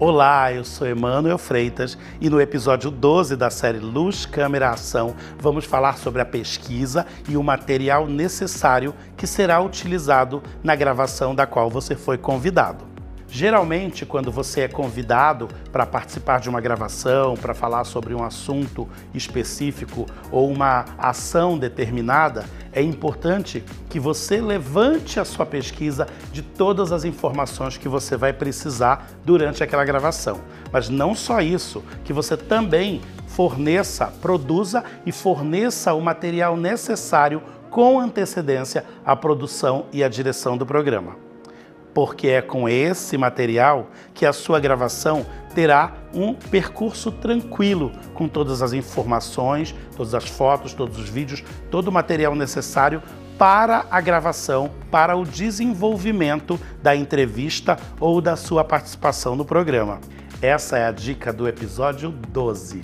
Olá, eu sou Emanuel Freitas e no episódio 12 da série Luz, Câmera, Ação vamos falar sobre a pesquisa e o material necessário que será utilizado na gravação da qual você foi convidado. Geralmente, quando você é convidado para participar de uma gravação, para falar sobre um assunto específico ou uma ação determinada, é importante que você levante a sua pesquisa de todas as informações que você vai precisar durante aquela gravação. Mas não só isso, que você também forneça, produza e forneça o material necessário com antecedência à produção e à direção do programa porque é com esse material que a sua gravação terá um percurso tranquilo, com todas as informações, todas as fotos, todos os vídeos, todo o material necessário para a gravação, para o desenvolvimento da entrevista ou da sua participação no programa. Essa é a dica do episódio 12.